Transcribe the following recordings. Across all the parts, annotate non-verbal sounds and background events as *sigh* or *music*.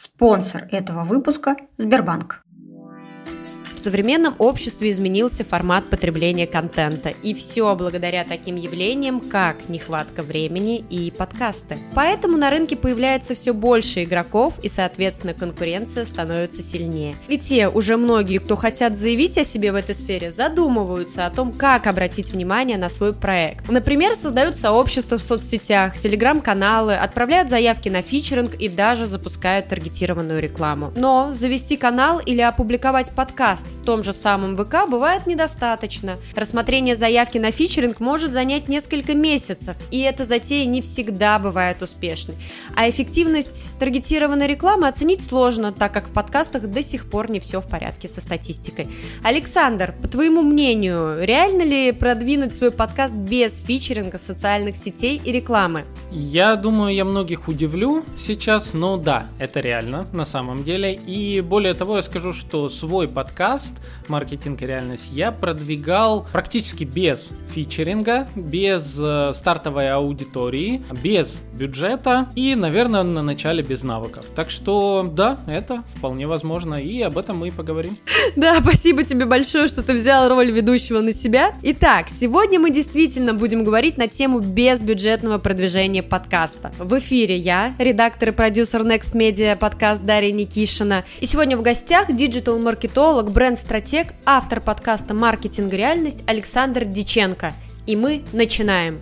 Спонсор этого выпуска – Сбербанк. В современном обществе изменился формат потребления контента, и все благодаря таким явлениям, как нехватка времени и подкасты. Поэтому на рынке появляется все больше игроков, и, соответственно, конкуренция становится сильнее. И те уже многие, кто хотят заявить о себе в этой сфере, задумываются о том, как обратить внимание на свой проект. Например, создают сообщества в соцсетях, телеграм-каналы, отправляют заявки на фичеринг и даже запускают таргетированную рекламу. Но завести канал или опубликовать подкаст в том же самом ВК бывает недостаточно. Рассмотрение заявки на фичеринг может занять несколько месяцев, и эта затея не всегда бывает успешной. А эффективность таргетированной рекламы оценить сложно, так как в подкастах до сих пор не все в порядке со статистикой. Александр, по твоему мнению, реально ли продвинуть свой подкаст без фичеринга социальных сетей и рекламы? Я думаю, я многих удивлю сейчас, но да, это реально на самом деле. И более того, я скажу, что свой подкаст подкаст «Маркетинг и реальность» я продвигал практически без фичеринга, без э, стартовой аудитории, без бюджета и, наверное, на начале без навыков. Так что да, это вполне возможно, и об этом мы и поговорим. *laughs* Да, спасибо тебе большое, что ты взял роль ведущего на себя. Итак, сегодня мы действительно будем говорить на тему безбюджетного продвижения подкаста. В эфире я, редактор и продюсер Next Media подкаст Дарья Никишина. И сегодня в гостях диджитал-маркетолог, бренд бренд-стратег, автор подкаста «Маркетинг. Реальность» Александр Диченко. И мы начинаем.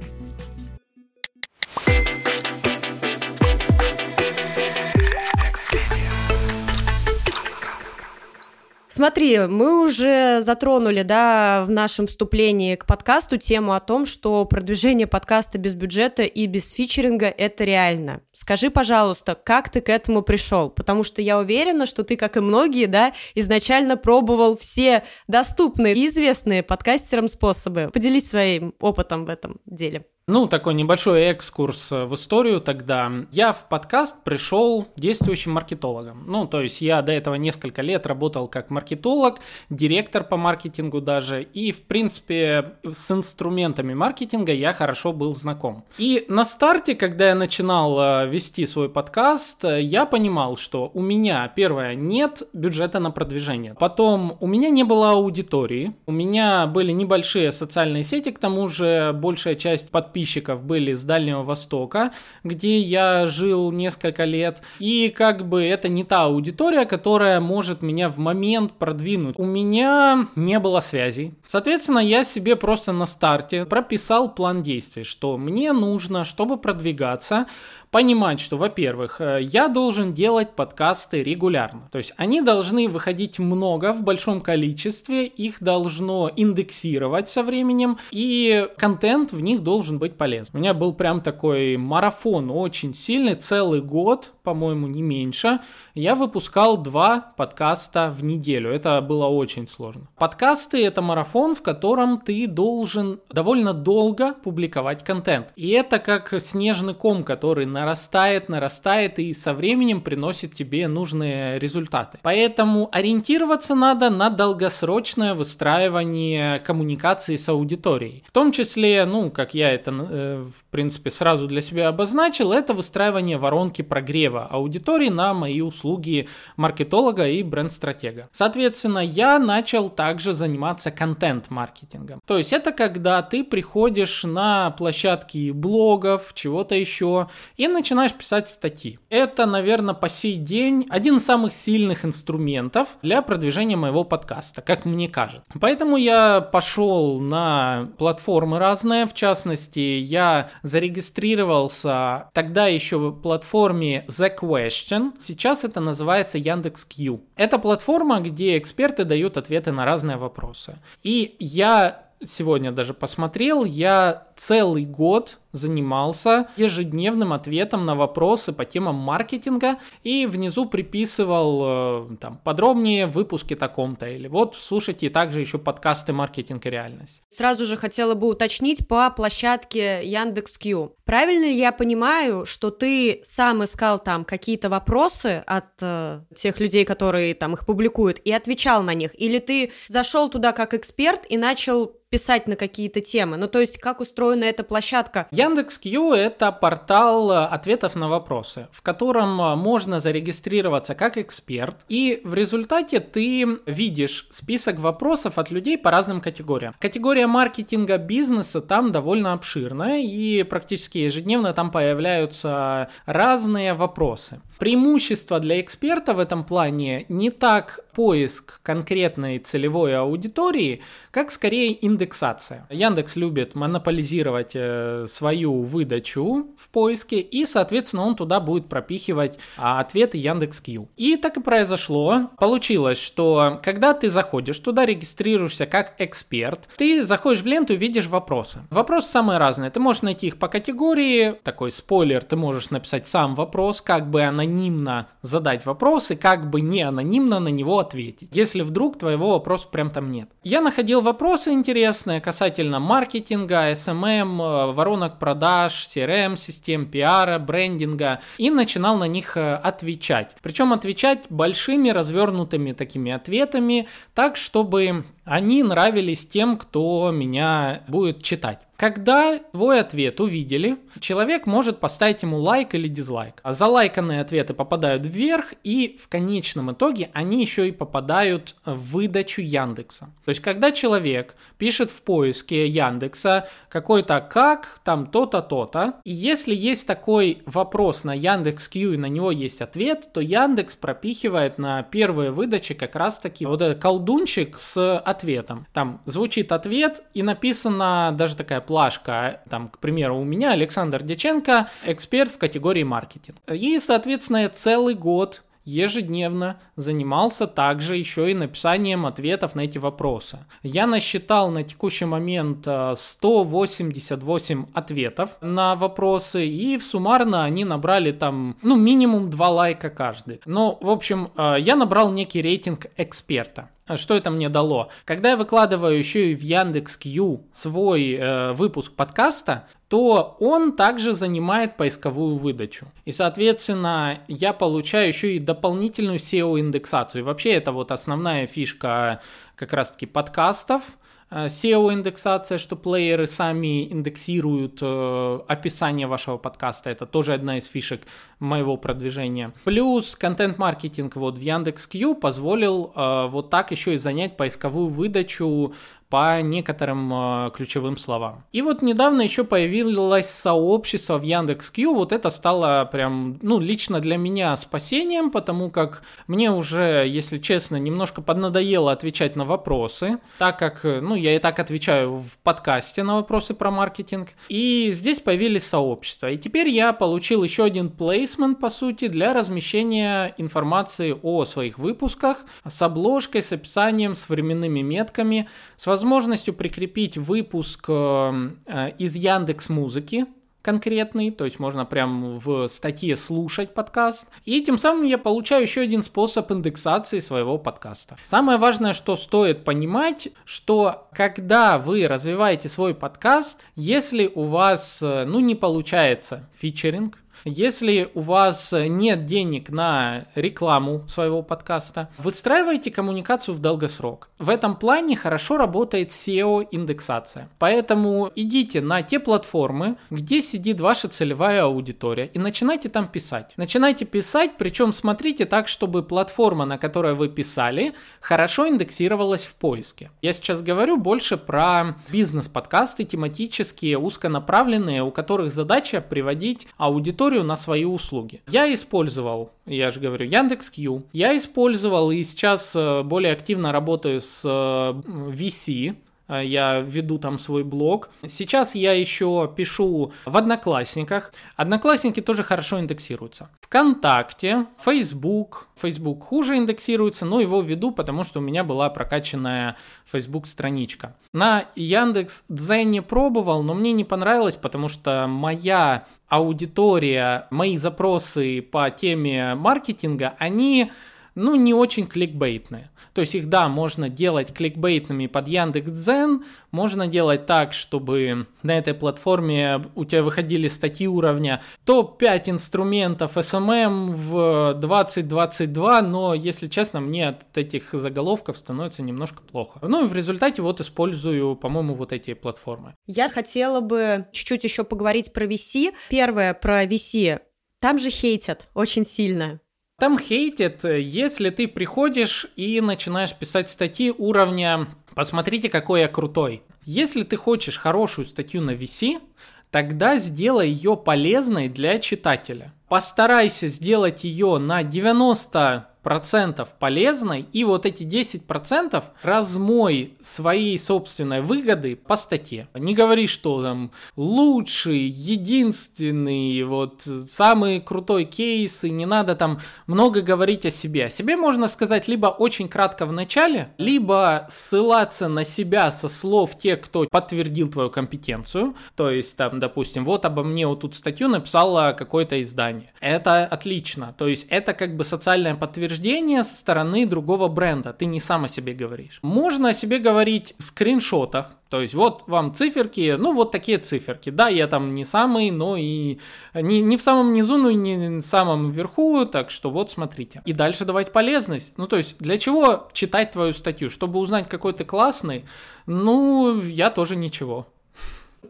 Смотри, мы уже затронули, да, в нашем вступлении к подкасту тему о том, что продвижение подкаста без бюджета и без фичеринга – это реально. Скажи, пожалуйста, как ты к этому пришел? Потому что я уверена, что ты, как и многие, да, изначально пробовал все доступные и известные подкастерам способы. Поделись своим опытом в этом деле. Ну, такой небольшой экскурс э, в историю тогда. Я в подкаст пришел действующим маркетологом. Ну, то есть я до этого несколько лет работал как маркетолог, директор по маркетингу даже, и, в принципе, с инструментами маркетинга я хорошо был знаком. И на старте, когда я начинал э, вести свой подкаст, э, я понимал, что у меня, первое, нет бюджета на продвижение. Потом, у меня не было аудитории, у меня были небольшие социальные сети, к тому же большая часть подписчиков подписчиков были с Дальнего Востока, где я жил несколько лет. И как бы это не та аудитория, которая может меня в момент продвинуть. У меня не было связей. Соответственно, я себе просто на старте прописал план действий, что мне нужно, чтобы продвигаться, понимать, что, во-первых, э, я должен делать подкасты регулярно. То есть они должны выходить много, в большом количестве, их должно индексировать со временем, и контент в них должен быть полезен. У меня был прям такой марафон очень сильный, целый год, по-моему, не меньше. Я выпускал два подкаста в неделю. Это было очень сложно. Подкасты — это марафон, в котором ты должен довольно долго публиковать контент. И это как снежный ком, который на нарастает, нарастает и со временем приносит тебе нужные результаты. Поэтому ориентироваться надо на долгосрочное выстраивание коммуникации с аудиторией. В том числе, ну, как я это, э, в принципе, сразу для себя обозначил, это выстраивание воронки прогрева аудитории на мои услуги маркетолога и бренд-стратега. Соответственно, я начал также заниматься контент-маркетингом. То есть это когда ты приходишь на площадки блогов, чего-то еще, и начинаешь писать статьи. Это, наверное, по сей день один из самых сильных инструментов для продвижения моего подкаста, как мне кажется. Поэтому я пошел на платформы разные, в частности, я зарегистрировался тогда еще в платформе The Question, сейчас это называется Яндекс.Кью. Это платформа, где эксперты дают ответы на разные вопросы. И я сегодня даже посмотрел, я целый год занимался ежедневным ответом на вопросы по темам маркетинга и внизу приписывал э, там подробнее в выпуске таком-то или вот слушайте также еще подкасты «Маркетинг и реальность». Сразу же хотела бы уточнить по площадке Яндекс.Кью. Правильно ли я понимаю, что ты сам искал там какие-то вопросы от э, тех людей, которые там их публикуют, и отвечал на них? Или ты зашел туда как эксперт и начал писать на какие-то темы? Ну, то есть, как устроена эта площадка? Я Яндекс.Кью – это портал ответов на вопросы, в котором можно зарегистрироваться как эксперт, и в результате ты видишь список вопросов от людей по разным категориям. Категория маркетинга бизнеса там довольно обширная, и практически ежедневно там появляются разные вопросы. Преимущество для эксперта в этом плане не так поиск конкретной целевой аудитории, как скорее индексация. Яндекс любит монополизировать э, свою выдачу в поиске, и, соответственно, он туда будет пропихивать а, ответы Яндекс.Кью. И так и произошло. Получилось, что когда ты заходишь туда, регистрируешься как эксперт, ты заходишь в ленту и видишь вопросы. Вопросы самые разные. Ты можешь найти их по категории, такой спойлер, ты можешь написать сам вопрос, как бы анонимно задать вопрос и как бы не анонимно на него ответить, если вдруг твоего вопроса прям там нет. Я находил вопросы интересные касательно маркетинга, SMM, э, воронок продаж, CRM-систем, пиара, брендинга и начинал на них э, отвечать. Причем отвечать большими развернутыми такими ответами, так чтобы они нравились тем, кто меня будет читать. Когда твой ответ увидели, человек может поставить ему лайк или дизлайк. А залайканные ответы попадают вверх, и в конечном итоге они еще и попадают в выдачу Яндекса. То есть, когда человек пишет в поиске Яндекса какой-то как, там то-то, то-то, и если есть такой вопрос на Яндекс.Кью и на него есть ответ, то Яндекс пропихивает на первые выдачи как раз-таки вот этот колдунчик с ответом. Там звучит ответ и написано даже такая плашка, там, к примеру, у меня Александр Деченко, эксперт в категории маркетинг. И, соответственно, целый год ежедневно занимался также еще и написанием ответов на эти вопросы. Я насчитал на текущий момент 188 э, ответов на вопросы, и суммарно они набрали там, ну, минимум 2 лайка каждый. Но, в общем, э, я набрал некий рейтинг эксперта. Что это мне дало? Когда я выкладываю еще и в Яндекс.Кью свой э, выпуск подкаста, то он также занимает поисковую выдачу. И, соответственно, я получаю еще и дополнительную SEO-индексацию. И вообще это вот основная фишка как раз-таки подкастов – Э, SEO-индексация, что плееры сами индексируют э, описание вашего подкаста. Это тоже одна из фишек моего продвижения. Плюс контент-маркетинг вот в Яндекс.Кью позволил э, вот так еще и занять поисковую выдачу по некоторым э, ключевым словам. И вот недавно еще появилось сообщество в Яндекс.Кью, вот это стало прям, ну, лично для меня спасением, потому как мне уже, если честно, немножко поднадоело отвечать на вопросы, так как, ну, я и так отвечаю в подкасте на вопросы про маркетинг, и здесь появились сообщества. И теперь я получил еще один плейсмент, по сути, для размещения информации о своих выпусках с обложкой, с описанием, с временными метками, с возможностью прикрепить выпуск э, э, из Яндекс Музыки, конкретный, то есть можно прям в статье слушать подкаст. И тем самым я получаю еще один способ индексации своего подкаста. Самое важное, что стоит понимать, что когда вы развиваете свой подкаст, если у вас, э, ну, не получается фичеринг, если у вас нет денег на рекламу своего подкаста, выстраивайте коммуникацию в долгосрок. В этом плане хорошо работает SEO-индексация. Поэтому идите на те платформы, где сидит ваша целевая аудитория и начинайте там писать. Начинайте писать, причем смотрите так, чтобы платформа, на которой вы писали, хорошо индексировалась в поиске. Я сейчас говорю больше про бизнес-подкасты, тематические, узконаправленные, у которых задача приводить аудиторию аудиторию на свои услуги. Я использовал, я же говорю, Яндекс.Кью. Я использовал и сейчас э, более активно работаю с э, VC, я веду там свой блог. Сейчас я еще пишу в Одноклассниках. Одноклассники тоже хорошо индексируются. ВКонтакте, Facebook. Facebook хуже индексируется, но его веду, потому что у меня была прокачанная Facebook страничка. На Яндекс Дзене пробовал, но мне не понравилось, потому что моя аудитория, мои запросы по теме маркетинга, они ну, не очень кликбейтные. То есть их, да, можно делать кликбейтными под Яндекс.Дзен, можно делать так, чтобы на этой платформе у тебя выходили статьи уровня топ-5 инструментов SMM в 2022, но, если честно, мне от этих заголовков становится немножко плохо. Ну и в результате вот использую, по-моему, вот эти платформы. Я хотела бы чуть-чуть еще поговорить про VC. Первое про VC. Там же хейтят очень сильно. Там хейтят, если ты приходишь и начинаешь писать статьи уровня «Посмотрите, какой я крутой». Если ты хочешь хорошую статью на VC, тогда сделай ее полезной для читателя. Постарайся сделать ее на 90 процентов полезной, и вот эти 10 процентов размой своей собственной выгоды по статье. Не говори, что там лучший, единственный, вот самый крутой кейс, и не надо там много говорить о себе. О себе можно сказать либо очень кратко в начале, либо ссылаться на себя со слов тех, кто подтвердил твою компетенцию. То есть там, допустим, вот обо мне вот тут статью написало какое-то издание. Это отлично. То есть это как бы социальное подтверждение подтверждение со стороны другого бренда. Ты не сам о себе говоришь. Можно о себе говорить в скриншотах. То есть вот вам циферки, ну вот такие циферки. Да, я там не самый, но и не, не в самом низу, но и не в самом верху, так что вот смотрите. И дальше давать полезность. Ну то есть для чего читать твою статью? Чтобы узнать, какой ты классный? Ну, я тоже ничего.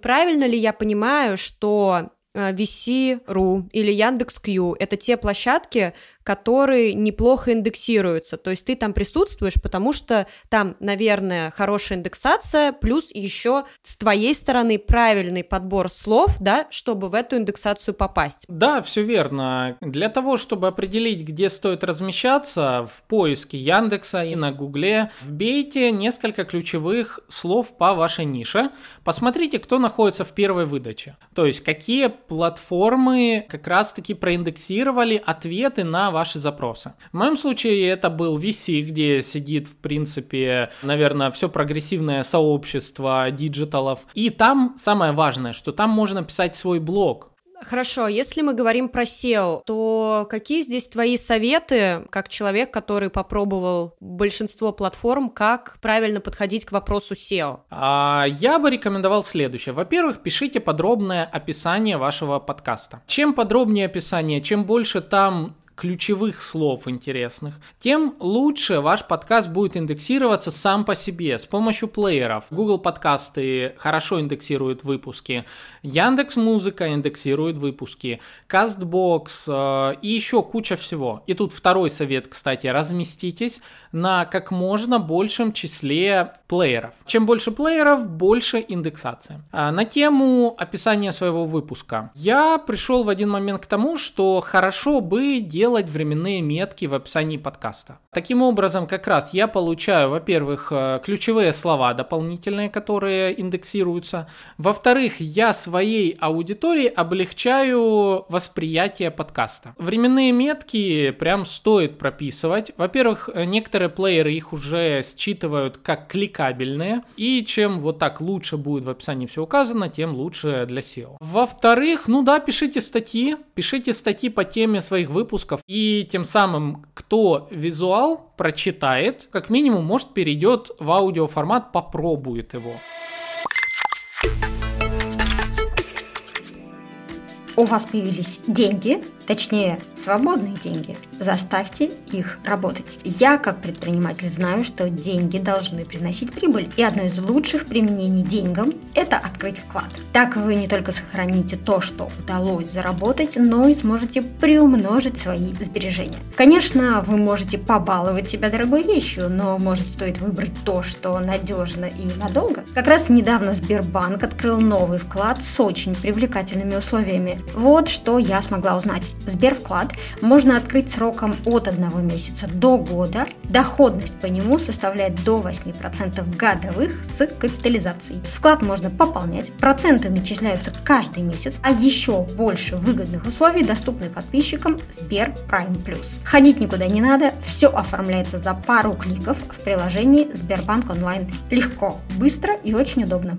Правильно ли я понимаю, что VC.ru э, или Яндекс.Кью – это те площадки, которые неплохо индексируются. То есть ты там присутствуешь, потому что там, наверное, хорошая индексация, плюс еще с твоей стороны правильный подбор слов, да, чтобы в эту индексацию попасть. Да, все верно. Для того, чтобы определить, где стоит размещаться, в поиске Яндекса и на Гугле вбейте несколько ключевых слов по вашей нише. Посмотрите, кто находится в первой выдаче. То есть, какие платформы как раз-таки проиндексировали ответы на ваши запросы. В моем случае это был VC, где сидит, в принципе, наверное, все прогрессивное сообщество диджиталов. И там самое важное, что там можно писать свой блог. Хорошо, если мы говорим про SEO, то какие здесь твои советы, как человек, который попробовал большинство платформ, как правильно подходить к вопросу SEO? А, я бы рекомендовал следующее. Во-первых, пишите подробное описание вашего подкаста. Чем подробнее описание, чем больше там ключевых слов интересных, тем лучше ваш подкаст будет индексироваться сам по себе с помощью плееров. Google подкасты хорошо индексируют выпуски, Яндекс Музыка индексирует выпуски, Castbox э, и еще куча всего. И тут второй совет, кстати, разместитесь на как можно большем числе плееров. Чем больше плееров, больше индексация. А на тему описания своего выпуска. Я пришел в один момент к тому, что хорошо бы делать делать временные метки в описании подкаста. Таким образом, как раз я получаю, во-первых, э, ключевые слова дополнительные, которые индексируются. Во-вторых, я своей аудитории облегчаю восприятие подкаста. Временные метки прям стоит прописывать. Во-первых, э, некоторые плееры их уже считывают как кликабельные. И чем вот так лучше будет в описании все указано, тем лучше для SEO. Во-вторых, ну да, пишите статьи. Пишите статьи по теме своих выпусков. И тем самым, кто визуал прочитает, как минимум, может, перейдет в аудиоформат, попробует его. У вас появились деньги, точнее, свободные деньги, заставьте их работать. Я, как предприниматель, знаю, что деньги должны приносить прибыль, и одно из лучших применений деньгам – это открыть вклад. Так вы не только сохраните то, что удалось заработать, но и сможете приумножить свои сбережения. Конечно, вы можете побаловать себя дорогой вещью, но может стоит выбрать то, что надежно и надолго. Как раз недавно Сбербанк открыл новый вклад с очень привлекательными условиями. Вот что я смогла узнать. Сбервклад можно открыть сроком от одного месяца до года. Доходность по нему составляет до 8% годовых с капитализацией. Вклад можно пополнять, проценты начисляются каждый месяц, а еще больше выгодных условий доступны подписчикам Сбер Prime Plus. Ходить никуда не надо, все оформляется за пару кликов в приложении Сбербанк онлайн. Легко, быстро и очень удобно.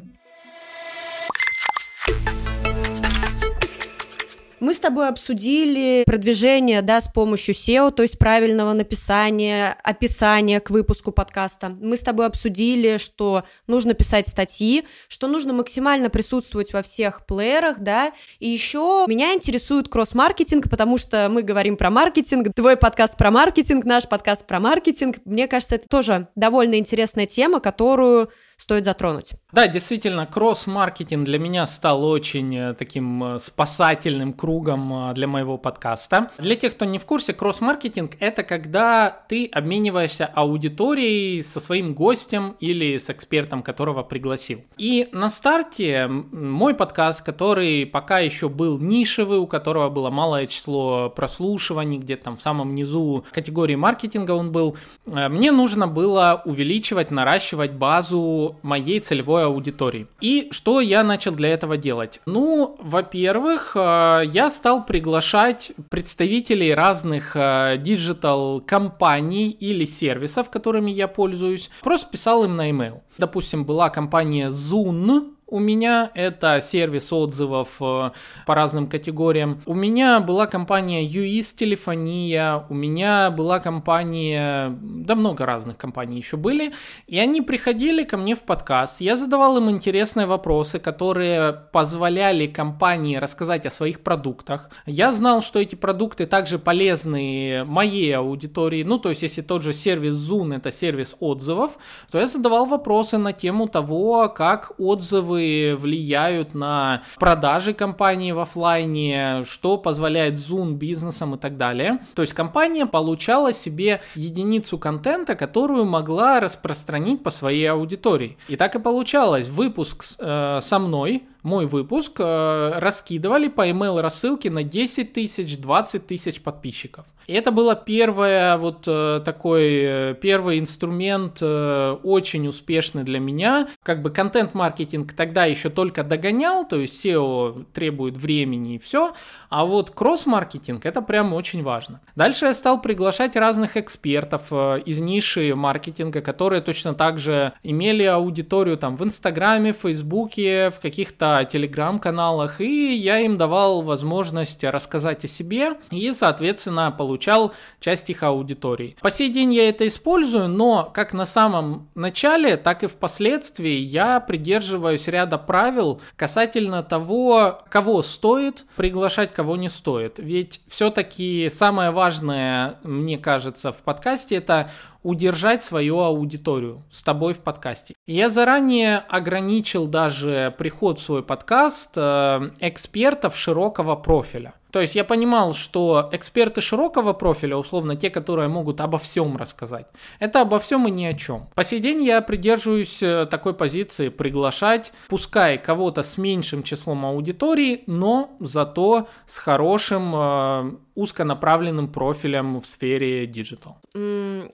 Мы с тобой обсудили продвижение, да, с помощью SEO, то есть правильного написания, описания к выпуску подкаста. Мы с тобой обсудили, что нужно писать статьи, что нужно максимально присутствовать во всех плеерах, да, и еще меня интересует кросс-маркетинг, потому что мы говорим про маркетинг, твой подкаст про маркетинг, наш подкаст про маркетинг. Мне кажется, это тоже довольно интересная тема, которую стоит затронуть. Да, действительно, кросс-маркетинг для меня стал очень э, таким э, спасательным кругом э, для моего подкаста. Для тех, кто не в курсе, кросс-маркетинг – это когда ты обмениваешься аудиторией со своим гостем или с экспертом, которого пригласил. И на старте мой подкаст, который пока еще был нишевый, у которого было малое число прослушиваний, где-то там в самом низу категории маркетинга он был, мне нужно было увеличивать, наращивать базу моей целевой аудитории. И что я начал для этого делать? Ну, во-первых, э, я стал приглашать представителей разных э, digital компаний или сервисов, которыми я пользуюсь. Просто писал им на email. Допустим, была компания Zoon, у меня это сервис отзывов э, по разным категориям. У меня была компания UIS телефония, у меня была компания, да много разных компаний еще были, и они приходили ко мне в подкаст, я задавал им интересные вопросы, которые позволяли компании рассказать о своих продуктах. Я знал, что эти продукты также полезны моей аудитории, ну то есть если тот же сервис Zoom это сервис отзывов, то я задавал вопросы на тему того, как отзывы отзывы влияют на продажи компании в офлайне, что позволяет Zoom бизнесам и так далее. То есть компания получала себе единицу контента, которую могла распространить по своей аудитории. И так и получалось. Выпуск э, со мной мой выпуск э, раскидывали по email рассылке на 10 тысяч, 20 тысяч подписчиков. И это было первое, вот э, такой э, первый инструмент очень успешный для меня. Как бы контент-маркетинг тогда еще только догонял, то есть SEO требует времени и все, а вот кросс-маркетинг это прям очень важно. Дальше я стал приглашать разных экспертов из ниши маркетинга, которые точно так же имели аудиторию там в Инстаграме, в Фейсбуке, в каких-то телеграм-каналах, и я им давал возможность рассказать о себе и, соответственно, получал часть их аудитории. По сей день я это использую, но как на самом начале, так и впоследствии я придерживаюсь ряда правил касательно того, кого стоит приглашать, кого не стоит. Ведь все-таки самое важное, мне кажется, в подкасте это удержать свою аудиторию с тобой в подкасте. Я заранее ограничил даже приход в свой подкаст э, экспертов широкого профиля. То есть я понимал, что эксперты широкого профиля, условно те, которые могут обо всем рассказать, это обо всем и ни о чем. По сей день я придерживаюсь э, такой позиции приглашать, пускай кого-то с меньшим числом аудитории, но зато с хорошим э, узконаправленным профилем в сфере digital.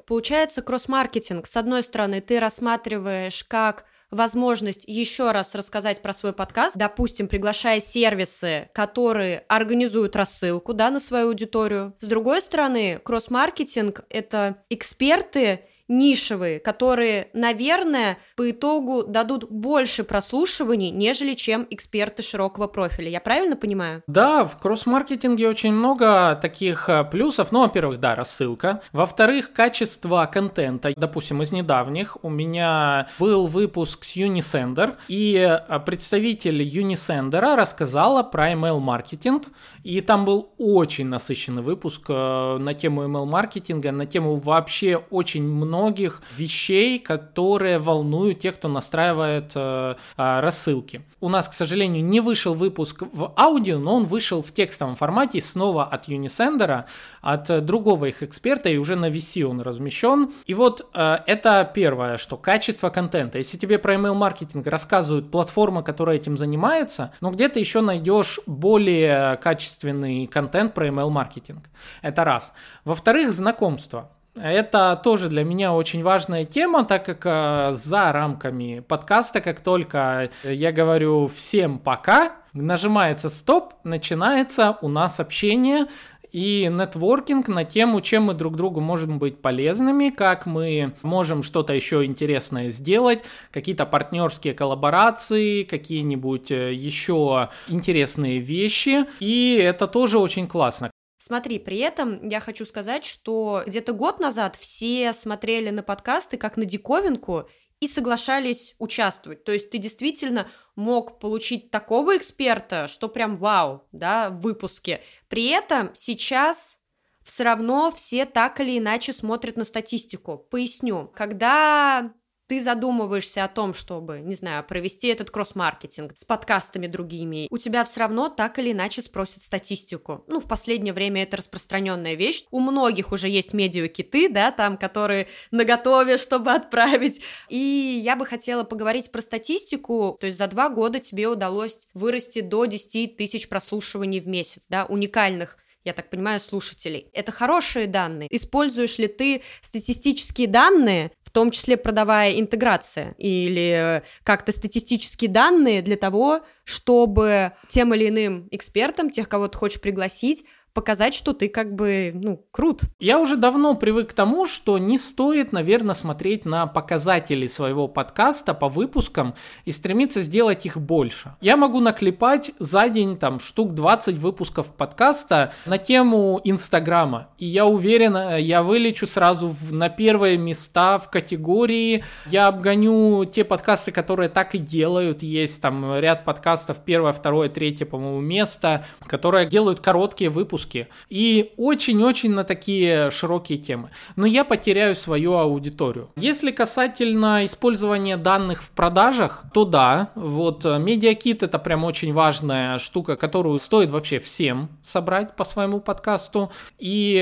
Получается кросс-маркетинг. С одной стороны, ты рассматриваешь как возможность еще раз рассказать про свой подкаст, допустим, приглашая сервисы, которые организуют рассылку, да, на свою аудиторию. С другой стороны, кросс-маркетинг — это эксперты, нишевые, которые, наверное, по итогу дадут больше прослушиваний, нежели чем эксперты широкого профиля. Я правильно понимаю? Да, в кросс-маркетинге очень много таких э, плюсов. Ну, во-первых, да, рассылка. Во-вторых, качество контента. Допустим, из недавних у меня был выпуск с Unisender, и э, представитель Unisender рассказала про email-маркетинг, и там был очень насыщенный выпуск э, на тему email-маркетинга, на тему вообще очень много многих вещей, которые волнуют тех, кто настраивает э, э, рассылки. У нас, к сожалению, не вышел выпуск в аудио, но он вышел в текстовом формате снова от Unisender, от другого их эксперта, и уже на VC он размещен. И вот э, это первое, что качество контента. Если тебе про email-маркетинг рассказывают платформа, которая этим занимается, но ну, где ты еще найдешь более качественный контент про email-маркетинг. Это раз. Во-вторых, знакомство. Это тоже для меня очень важная тема, так как э, за рамками подкаста, как только я говорю всем пока, нажимается стоп, начинается у нас общение, и нетворкинг на тему, чем мы друг другу можем быть полезными, как мы можем что-то еще интересное сделать, какие-то партнерские коллаборации, какие-нибудь э, еще интересные вещи. И это тоже очень классно. Смотри, при этом я хочу сказать, что где-то год назад все смотрели на подкасты как на диковинку и соглашались участвовать. То есть ты действительно мог получить такого эксперта, что прям вау, да, в выпуске. При этом сейчас все равно все так или иначе смотрят на статистику. Поясню. Когда ты задумываешься о том, чтобы, не знаю, провести этот кросс-маркетинг с подкастами другими, у тебя все равно так или иначе спросят статистику. Ну, в последнее время это распространенная вещь. У многих уже есть медиакиты, да, там, которые наготове, чтобы отправить. И я бы хотела поговорить про статистику. То есть за два года тебе удалось вырасти до 10 тысяч прослушиваний в месяц, да, уникальных я так понимаю, слушателей. Это хорошие данные. Используешь ли ты статистические данные том числе продавая интеграция или э, как-то статистические данные для того, чтобы тем или иным экспертам, тех, кого ты хочешь пригласить, показать, что ты как бы, ну, крут. Я уже давно привык к тому, что не стоит, наверное, смотреть на показатели своего подкаста по выпускам и стремиться сделать их больше. Я могу наклепать за день там штук 20 выпусков подкаста на тему Инстаграма. И я уверен, э, я вылечу сразу в, на первые места в категории. Я обгоню те подкасты, которые так и делают. Есть там ряд подкастов, первое, второе, третье, по-моему, место, которые делают короткие выпуски выпуски и очень-очень на такие широкие темы. Но я потеряю свою аудиторию. Если касательно использования данных в продажах, то да, вот MediaKit это прям очень важная штука, которую стоит вообще всем собрать по своему подкасту. И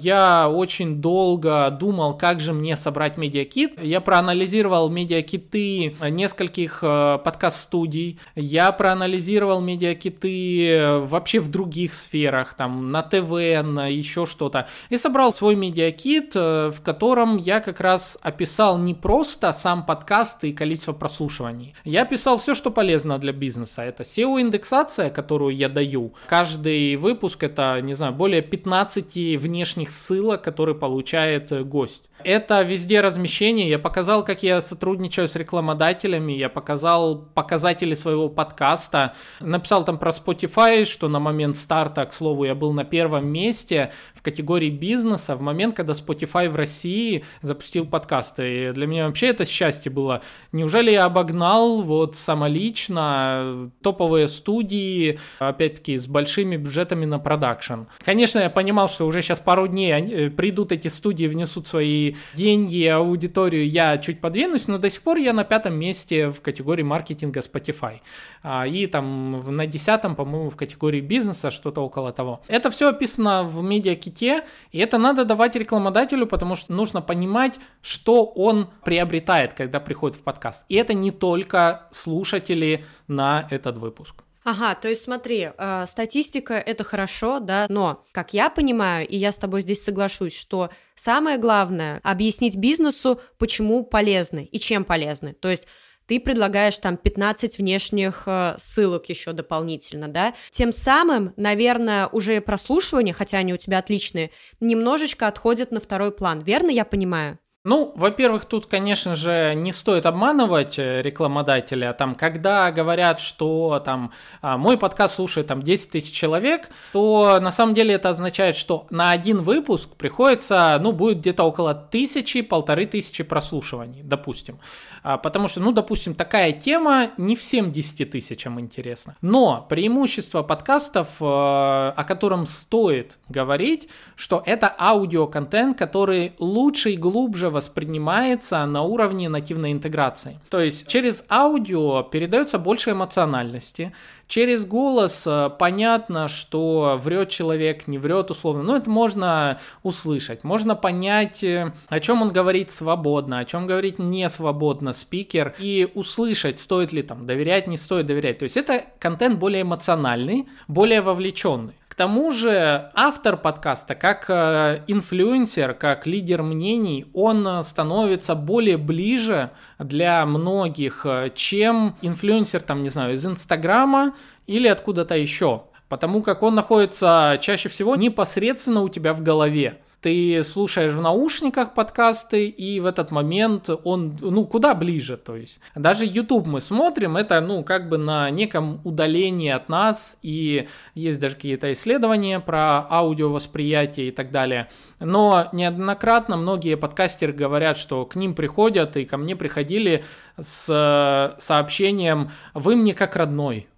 я очень долго думал, как же мне собрать MediaKit. Я проанализировал медиакиты нескольких э, подкаст-студий. Я проанализировал медиакиты вообще в других сферах, там на ТВ, на еще что-то. И собрал свой медиакит, э, в котором я как раз описал не просто сам подкаст и количество прослушиваний. Я описал все, что полезно для бизнеса. Это SEO-индексация, которую я даю. Каждый выпуск это, не знаю, более 15 внешних ссылок, которые получает э, гость. Это везде размещение. Я показал, как я сотрудничаю с рекламодателями. Я показал показатели своего подкаста. Написал там про Spotify, что на момент старта, к слову, я был на первом месте в категории бизнеса в момент, когда Spotify в России запустил подкасты. И для меня вообще это счастье было. Неужели я обогнал вот самолично топовые студии, опять-таки, с большими бюджетами на продакшн? Конечно, я понимал, что уже сейчас пару дней э, придут эти студии, внесут свои деньги, аудиторию я чуть подвинусь, но до сих пор я на пятом месте в категории маркетинга Spotify. А, и там на десятом, по-моему, в категории бизнеса, что-то около того. Это все описано в медиаките, и это надо давать рекламодателю, потому что нужно понимать, что он приобретает, когда приходит в подкаст. И это не только слушатели на этот выпуск. Ага, то есть смотри, э, статистика это хорошо, да, но, как я понимаю, и я с тобой здесь соглашусь, что самое главное объяснить бизнесу, почему полезны и чем полезны. То есть ты предлагаешь там 15 внешних э, ссылок еще дополнительно, да, тем самым, наверное, уже прослушивание, хотя они у тебя отличные, немножечко отходят на второй план, верно я понимаю? Ну, во-первых, тут, конечно же, не стоит обманывать э, рекламодателя. Там, когда говорят, что там а, мой подкаст слушает там 10 тысяч человек, то на самом деле это означает, что на один выпуск приходится, ну, будет где-то около тысячи, полторы тысячи прослушиваний, допустим. А, потому что, ну, допустим, такая тема не всем 10 тысячам интересна. Но преимущество подкастов, э, о котором стоит говорить, что это аудиоконтент, который лучше и глубже воспринимается на уровне нативной интеграции. То есть через аудио передается больше эмоциональности, через голос э, понятно, что врет человек, не врет условно, но это можно услышать, можно понять, э, о чем он говорит свободно, о чем говорит не свободно спикер, и услышать, стоит ли там доверять, не стоит доверять. То есть это контент более эмоциональный, более вовлеченный тому же автор подкаста, как э, инфлюенсер, как лидер мнений, он э, становится более ближе для многих, э, чем инфлюенсер, там, не знаю, из Инстаграма или откуда-то еще. потому как он находится чаще всего непосредственно у тебя в голове ты слушаешь в наушниках подкасты, и в этот момент он, ну, куда ближе, то есть. Даже YouTube мы смотрим, это, ну, как бы на неком удалении от нас, и есть даже какие-то исследования про аудиовосприятие и так далее. Но неоднократно многие подкастеры говорят, что к ним приходят, и ко мне приходили с сообщением «Вы мне как родной»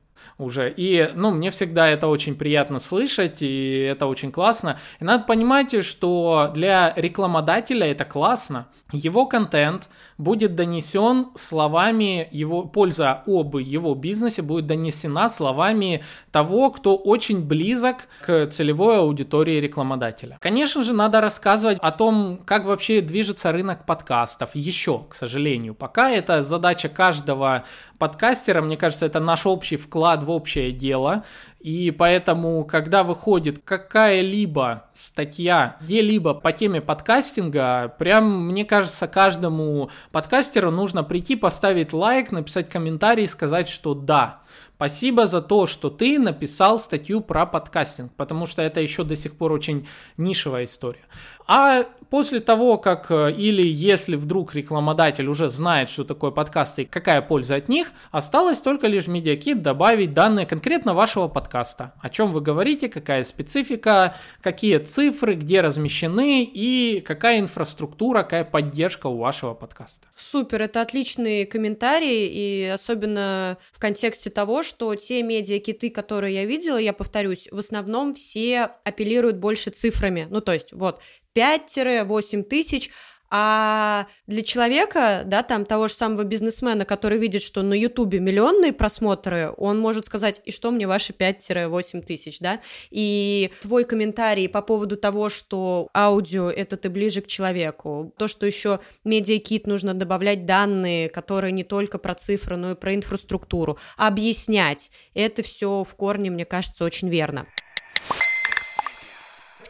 уже. И, ну, мне всегда это очень приятно слышать, и это очень классно. И надо понимать, что для рекламодателя это классно. Его контент будет донесен словами его, польза об его бизнесе будет донесена словами того, кто очень близок к целевой аудитории рекламодателя. Конечно же, надо рассказывать о том, как вообще движется рынок подкастов. Еще, к сожалению, пока это задача каждого подкастера, мне кажется, это наш общий вклад в общее дело. И поэтому, когда выходит какая-либо статья где-либо по теме подкастинга, прям, мне кажется, каждому подкастеру нужно прийти, поставить лайк, написать комментарий сказать, что да, Спасибо за то, что ты написал статью про подкастинг, потому что это еще до сих пор очень нишевая история. А после того, как э, или если вдруг рекламодатель уже знает, что такое подкасты и какая польза от них, осталось только лишь медиакит добавить данные конкретно вашего подкаста. О чем вы говорите, какая специфика, какие цифры, где размещены и какая инфраструктура, какая поддержка у вашего подкаста. Супер, это отличный комментарий и особенно в контексте того, что те медиакиты, которые я видела, я повторюсь, в основном все апеллируют больше цифрами. Ну, то есть, вот, 5-8 тысяч, а для человека, да, там того же самого бизнесмена, который видит, что на Ютубе миллионные просмотры, он может сказать, и что мне ваши 5-8 тысяч, да? И твой комментарий по поводу того, что аудио — это ты ближе к человеку, то, что еще медиакит нужно добавлять данные, которые не только про цифры, но и про инфраструктуру, объяснять, это все в корне, мне кажется, очень верно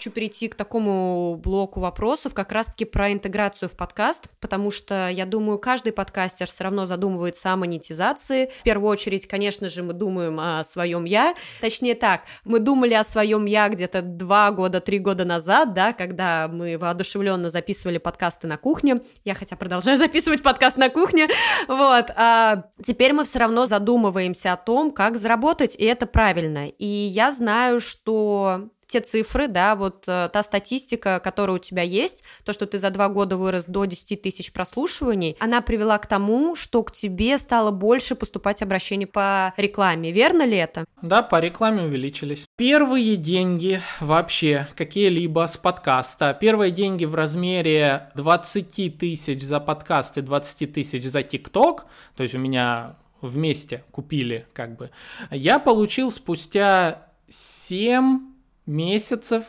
хочу перейти к такому блоку вопросов, как раз-таки про интеграцию в подкаст, потому что, я думаю, каждый подкастер все равно задумывается о монетизации. В первую очередь, конечно же, мы думаем о своем «я». Точнее так, мы думали о своем «я» где-то два года, три года назад, да, когда мы воодушевленно записывали подкасты на кухне. Я хотя продолжаю *laughs* записывать подкаст на кухне, вот. А теперь мы все равно задумываемся о том, как заработать, и это правильно. И я знаю, что те цифры, да, вот э, та статистика, которая у тебя есть, то, что ты за два года вырос до 10 тысяч прослушиваний, она привела к тому, что к тебе стало больше поступать обращений по рекламе. Верно ли это? Да, по рекламе увеличились. Первые деньги вообще какие-либо с подкаста. Первые деньги в размере 20 тысяч за подкаст и 20 тысяч за ТикТок, то есть у меня вместе купили как бы, я получил спустя 7 месяцев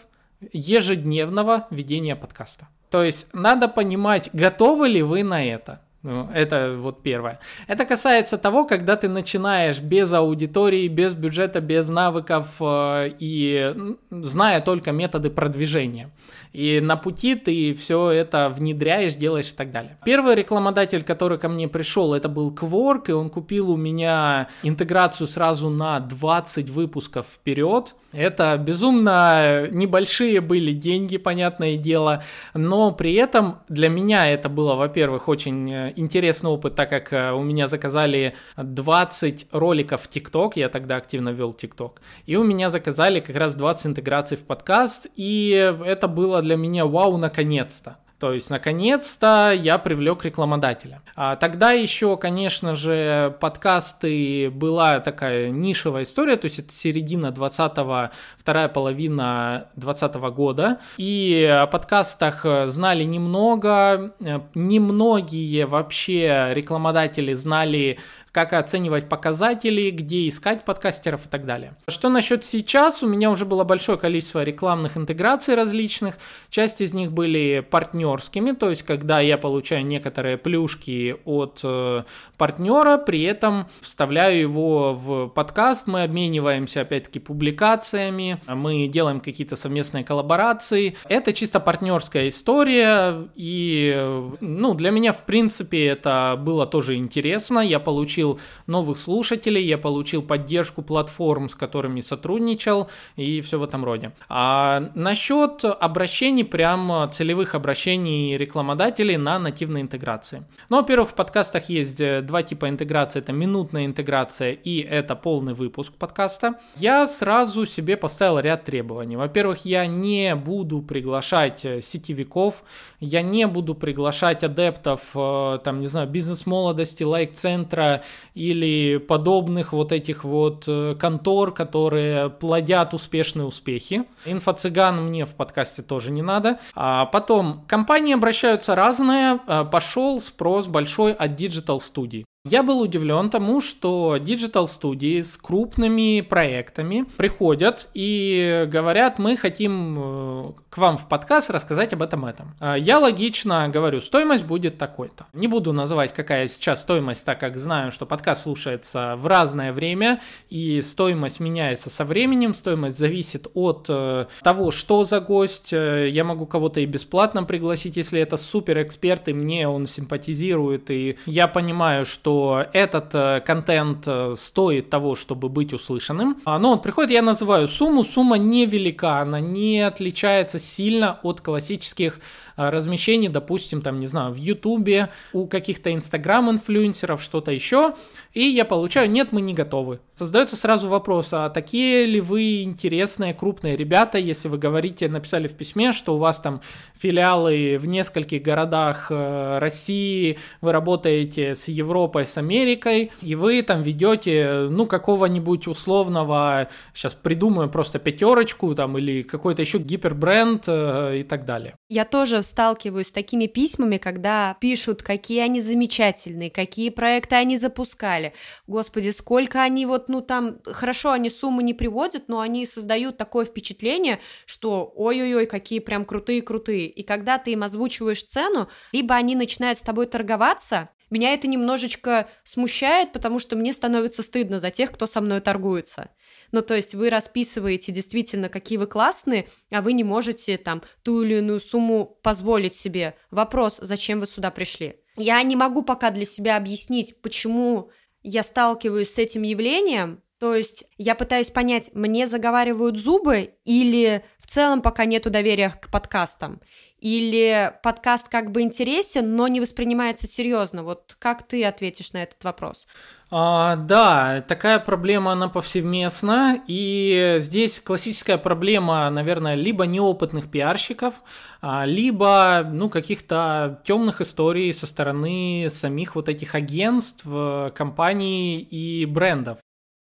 ежедневного ведения подкаста. То есть надо понимать, готовы ли вы на это. Ну, это вот первое. Это касается того, когда ты начинаешь без аудитории, без бюджета, без навыков э, и зная только методы продвижения. И на пути ты все это внедряешь, делаешь и так далее. Первый рекламодатель, который ко мне пришел, это был Quark, и он купил у меня интеграцию сразу на 20 выпусков вперед. Это безумно небольшие были деньги, понятное дело, но при этом для меня это было, во-первых, очень э, интересный опыт, так как э, у меня заказали 20 роликов в ТикТок, я тогда активно вел ТикТок, и у меня заказали как раз 20 интеграций в подкаст, и это было для меня вау, наконец-то. То есть, наконец-то я привлек рекламодателя. А тогда еще, конечно же, подкасты была такая нишевая история, то есть это середина 20-го, вторая половина 20 -го года. И о подкастах знали немного, немногие вообще рекламодатели знали как оценивать показатели, где искать подкастеров и так далее. Что насчет сейчас? У меня уже было большое количество рекламных интеграций различных. Часть из них были партнерскими, то есть когда я получаю некоторые плюшки от э, партнера, при этом вставляю его в подкаст, мы обмениваемся опять-таки публикациями, мы делаем какие-то совместные коллаборации. Это чисто партнерская история, и ну, для меня в принципе это было тоже интересно. Я получил получил новых слушателей, я получил поддержку платформ, с которыми сотрудничал и все в этом роде. А насчет обращений, прям целевых обращений рекламодателей на нативной интеграции. Ну, во-первых, в подкастах есть э, два типа интеграции. Это минутная интеграция и это полный выпуск подкаста. Я сразу себе поставил ряд требований. Во-первых, я не буду приглашать э, сетевиков, я не буду приглашать адептов, э, там, не знаю, бизнес-молодости, лайк-центра или подобных вот этих вот контор, которые плодят успешные успехи. Инфо-цыган мне в подкасте тоже не надо. А потом, компании обращаются разные, пошел спрос большой от Digital студий. Я был удивлен тому, что digital студии с крупными проектами приходят и говорят, мы хотим э, к вам в подкаст рассказать об этом этом. А я логично говорю, стоимость будет такой-то. Не буду называть, какая сейчас стоимость, так как знаю, что подкаст слушается в разное время и стоимость меняется со временем, стоимость зависит от э, того, что за гость. Э, я могу кого-то и бесплатно пригласить, если это супер эксперт и мне он симпатизирует и я понимаю, что что этот э, контент э, стоит того, чтобы быть услышанным. А, но он приходит, я называю сумму, сумма невелика, она не отличается сильно от классических а, размещений, допустим, там, не знаю, в Ютубе, у каких-то Инстаграм-инфлюенсеров, что-то еще, и я получаю, нет, мы не готовы. Создается сразу вопрос, а такие ли вы интересные, крупные ребята, если вы говорите, написали в письме, что у вас там филиалы в нескольких городах э, России, вы работаете с Европой, с Америкой, и вы там ведете, ну, какого-нибудь условного, сейчас придумаю просто пятерочку там, или какой-то еще гипербренд э, и так далее. Я тоже сталкиваюсь с такими письмами, когда пишут, какие они замечательные, какие проекты они запускали. Господи, сколько они вот, ну там, хорошо, они суммы не приводят, но они создают такое впечатление, что ой-ой-ой, какие прям крутые-крутые. И когда ты им озвучиваешь цену, либо они начинают с тобой торговаться, меня это немножечко смущает, потому что мне становится стыдно за тех, кто со мной торгуется. Ну, то есть вы расписываете действительно, какие вы классные, а вы не можете там ту или иную сумму позволить себе. Вопрос, зачем вы сюда пришли? Я не могу пока для себя объяснить, почему я сталкиваюсь с этим явлением, то есть я пытаюсь понять, мне заговаривают зубы или в целом пока нету доверия к подкастам? Или подкаст как бы интересен, но не воспринимается серьезно? Вот как ты ответишь на этот вопрос? А, да, такая проблема, она повсеместна, и здесь классическая проблема, наверное, либо неопытных пиарщиков, а, либо, ну, каких-то темных историй со стороны самих вот этих агентств, э, компаний и брендов.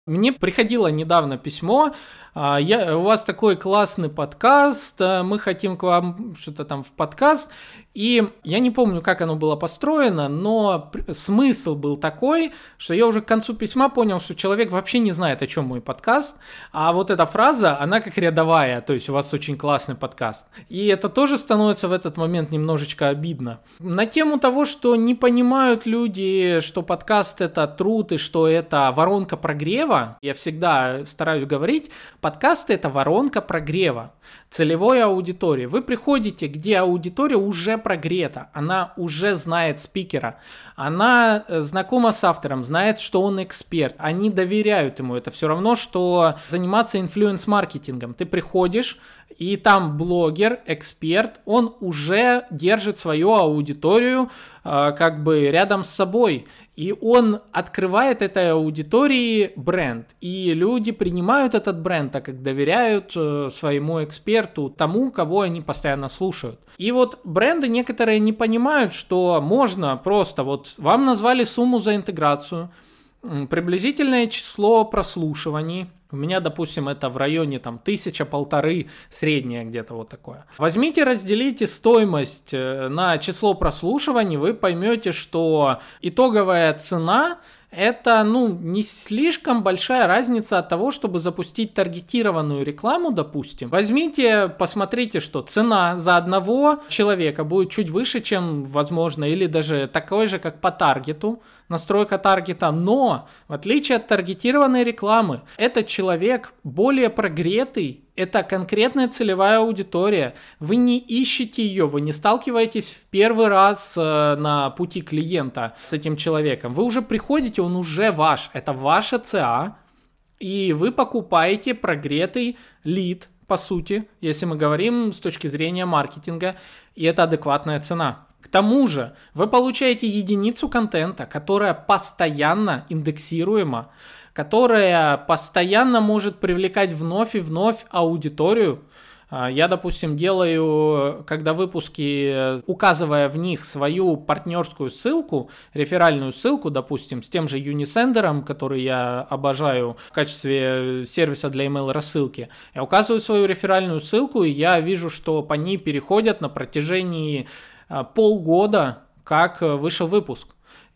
Мне приходило недавно письмо, а, я, у вас такой классный подкаст, э, мы хотим к вам что-то там в подкаст, и я не помню, как оно было построено, но смысл был такой, что я уже к концу письма понял, что человек вообще не знает, о чем мой подкаст, а вот эта фраза, она как рядовая, то есть у вас очень классный подкаст. И это тоже становится в этот момент немножечко обидно. На тему того, что не понимают люди, что подкаст это труд и что это воронка прогрева, я всегда стараюсь говорить, подкасты это воронка прогрева целевой аудитории. Вы приходите, где аудитория уже прогрета, она уже знает спикера, она э, знакома с автором, знает, что он эксперт, они доверяют ему. Это все равно, что заниматься инфлюенс-маркетингом. Ты приходишь, и там блогер, эксперт, он уже держит свою аудиторию э, как бы рядом с собой. И он открывает этой аудитории бренд. И люди принимают этот бренд, так как доверяют э, своему эксперту, тому, кого они постоянно слушают. И вот бренды некоторые не понимают, что можно просто, вот вам назвали сумму за интеграцию, приблизительное число прослушиваний, у меня, допустим, это в районе там тысяча-полторы, среднее где-то вот такое. Возьмите, разделите стоимость э, на число прослушиваний, вы поймете, что итоговая цена это, ну, не слишком большая разница от того, чтобы запустить таргетированную рекламу, допустим. Возьмите, посмотрите, что цена за одного человека будет чуть выше, чем, возможно, или даже такой же, как по таргету, настройка таргета, но в отличие от таргетированной рекламы, этот человек более прогретый это конкретная целевая аудитория. Вы не ищете ее, вы не сталкиваетесь в первый раз э, на пути клиента с этим человеком. Вы уже приходите, он уже ваш. Это ваша ЦА, и вы покупаете прогретый лид, по сути, если мы говорим с точки зрения маркетинга, и это адекватная цена. К тому же вы получаете единицу контента, которая постоянно индексируема которая постоянно может привлекать вновь и вновь аудиторию. А, я, допустим, делаю, когда выпуски, указывая в них свою партнерскую ссылку, реферальную ссылку, допустим, с тем же Unisender, который я обожаю в качестве сервиса для email рассылки, я указываю свою реферальную ссылку, и я вижу, что по ней переходят на протяжении а, полгода, как вышел выпуск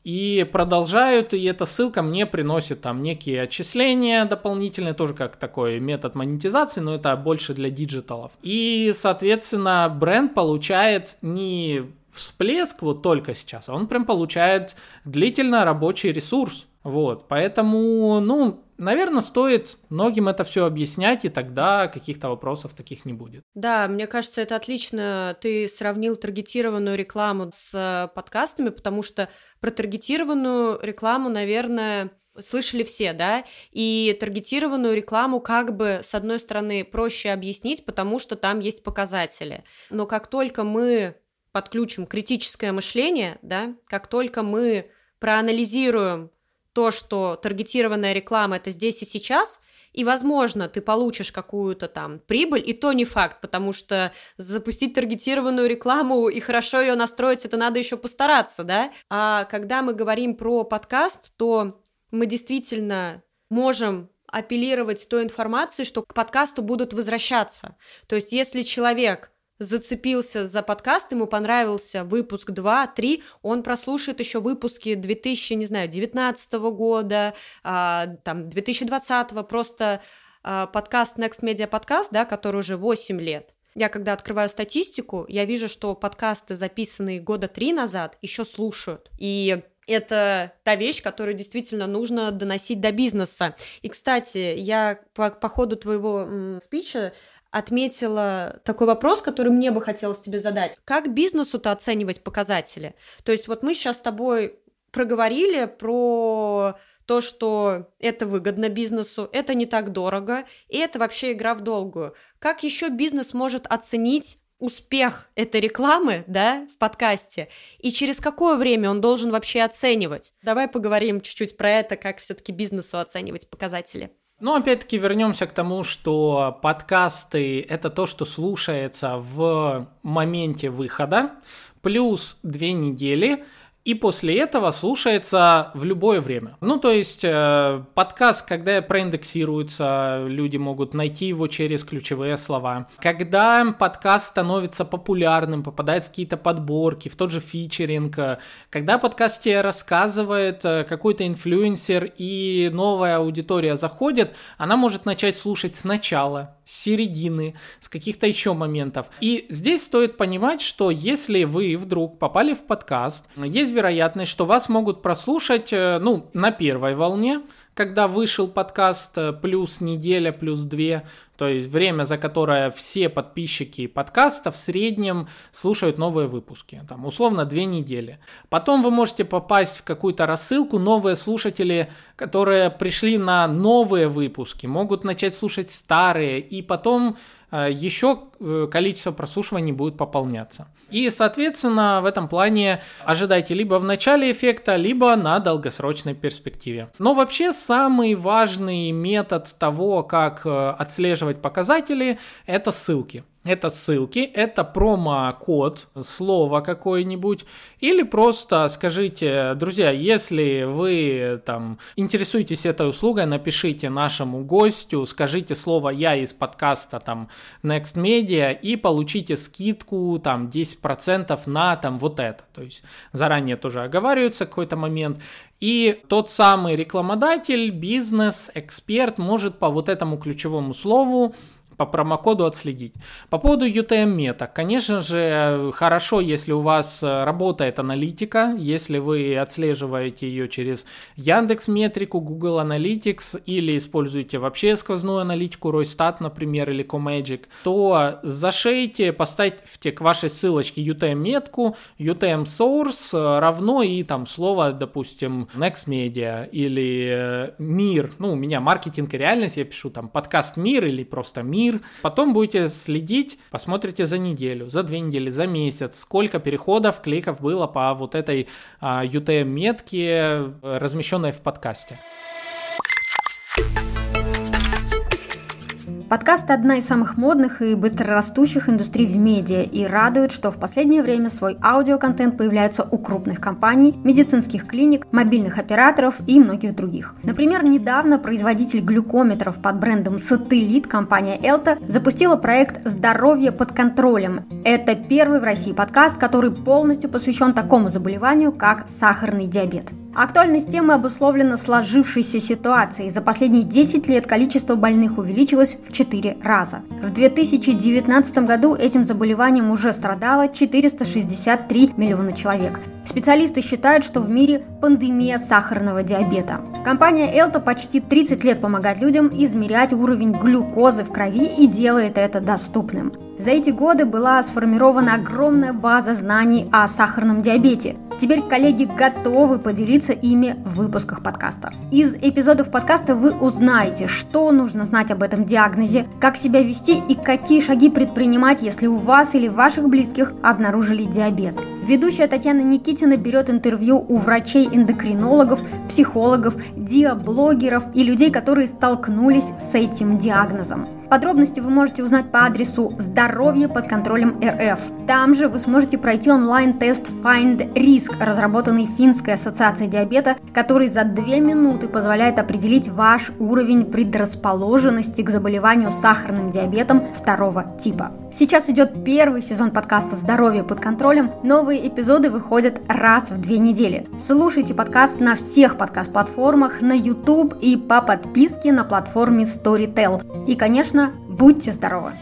и продолжают, и эта ссылка мне приносит там некие отчисления дополнительные, тоже как такой метод монетизации, но это больше для диджиталов. И, соответственно, бренд получает не всплеск вот только сейчас, а он прям получает длительно рабочий ресурс. Вот, поэтому, ну, наверное, стоит многим это все объяснять, и тогда каких-то вопросов таких не будет. Да, мне кажется, это отлично. Ты сравнил таргетированную рекламу с э, подкастами, потому что про таргетированную рекламу, наверное, слышали все, да, и таргетированную рекламу как бы, с одной стороны, проще объяснить, потому что там есть показатели. Но как только мы подключим критическое мышление, да, как только мы проанализируем то, что таргетированная реклама это здесь и сейчас, и, возможно, ты получишь какую-то там прибыль, и то не факт, потому что запустить таргетированную рекламу и хорошо ее настроить, это надо еще постараться, да? А когда мы говорим про подкаст, то мы действительно можем апеллировать той информацией, что к подкасту будут возвращаться. То есть, если человек зацепился за подкаст, ему понравился выпуск 2, 3, он прослушает еще выпуски 2000, не знаю, 19 года, а, там, 2020, просто а, подкаст Next Media Podcast, да, который уже 8 лет. Я когда открываю статистику, я вижу, что подкасты, записанные года три назад, еще слушают. И это та вещь, которую действительно нужно доносить до бизнеса. И, кстати, я по, по ходу твоего м, спича отметила такой вопрос, который мне бы хотелось тебе задать. Как бизнесу-то оценивать показатели? То есть вот мы сейчас с тобой проговорили про то, что это выгодно бизнесу, это не так дорого, и это вообще игра в долгую. Как еще бизнес может оценить успех этой рекламы, да, в подкасте, и через какое время он должен вообще оценивать? Давай поговорим чуть-чуть про это, как все-таки бизнесу оценивать показатели. Ну, опять-таки вернемся к тому, что подкасты это то, что слушается в моменте выхода, плюс две недели – и после этого слушается в любое время. Ну, то есть э, подкаст, когда проиндексируется, люди могут найти его через ключевые слова. Когда подкаст становится популярным, попадает в какие-то подборки, в тот же фичеринг, э, когда подкаст тебе рассказывает э, какой-то инфлюенсер и новая аудитория заходит, она может начать слушать сначала, с середины, с каких-то еще моментов. И здесь стоит понимать, что если вы вдруг попали в подкаст, есть есть вероятность, что вас могут прослушать, э, ну, на первой волне, когда вышел подкаст э, плюс неделя, плюс две, то есть время, за которое все подписчики подкаста в среднем слушают новые выпуски, там условно две недели. Потом вы можете попасть в какую-то рассылку, новые слушатели, которые пришли на новые выпуски, могут начать слушать старые, и потом э, еще количество прослушиваний будет пополняться. И, соответственно, в этом плане ожидайте либо в начале эффекта, либо на долгосрочной перспективе. Но вообще самый важный метод того, как э, отслеживать показатели, это ссылки. Это ссылки, это промокод, слово какое-нибудь, или просто скажите, друзья, если вы там интересуетесь этой услугой, напишите нашему гостю, скажите слово «я» из подкаста там Next Media и получите скидку там 10% на там вот это. То есть заранее тоже оговаривается какой-то момент. И тот самый рекламодатель, бизнес, эксперт может по вот этому ключевому слову по промокоду отследить. По поводу UTM меток, конечно же, хорошо, если у вас э, работает аналитика, если вы отслеживаете ее через Яндекс Метрику, Google Analytics или используете вообще сквозную аналитику Ройстат, например, или Comagic, то зашейте, поставьте к вашей ссылочке UTM метку, UTM source э, равно и там слово, допустим, Next Media или э, мир, ну, у меня маркетинг и реальность, я пишу там подкаст мир или просто мир. Потом будете следить, посмотрите за неделю, за две недели, за месяц, сколько переходов, кликов было по вот этой а, UTM-метке, размещенной в подкасте. Подкаст – одна из самых модных и быстрорастущих индустрий в медиа и радует, что в последнее время свой аудиоконтент появляется у крупных компаний, медицинских клиник, мобильных операторов и многих других. Например, недавно производитель глюкометров под брендом Сателлит, компания Элта, запустила проект «Здоровье под контролем». Это первый в России подкаст, который полностью посвящен такому заболеванию, как сахарный диабет. Актуальность темы обусловлена сложившейся ситуацией. За последние 10 лет количество больных увеличилось в 4 раза. В 2019 году этим заболеванием уже страдало 463 миллиона человек. Специалисты считают, что в мире пандемия сахарного диабета. Компания Элта почти 30 лет помогает людям измерять уровень глюкозы в крови и делает это доступным. За эти годы была сформирована огромная база знаний о сахарном диабете. Теперь коллеги готовы поделиться ими в выпусках подкаста. Из эпизодов подкаста вы узнаете, что нужно знать об этом диагнозе, как себя вести и какие шаги предпринимать, если у вас или ваших близких обнаружили диабет. Ведущая Татьяна Никитина берет интервью у врачей-эндокринологов, психологов, диаблогеров и людей, которые столкнулись с этим диагнозом. Подробности вы можете узнать по адресу «Здоровье под контролем РФ». Там же вы сможете пройти онлайн-тест Find Risk, разработанный Финской ассоциацией диабета, который за две минуты позволяет определить ваш уровень предрасположенности к заболеванию сахарным диабетом второго типа. Сейчас идет первый сезон подкаста «Здоровье под контролем». Новые эпизоды выходят раз в две недели. Слушайте подкаст на всех подкаст-платформах, на YouTube и по подписке на платформе Storytel. И, конечно, будьте здоровы!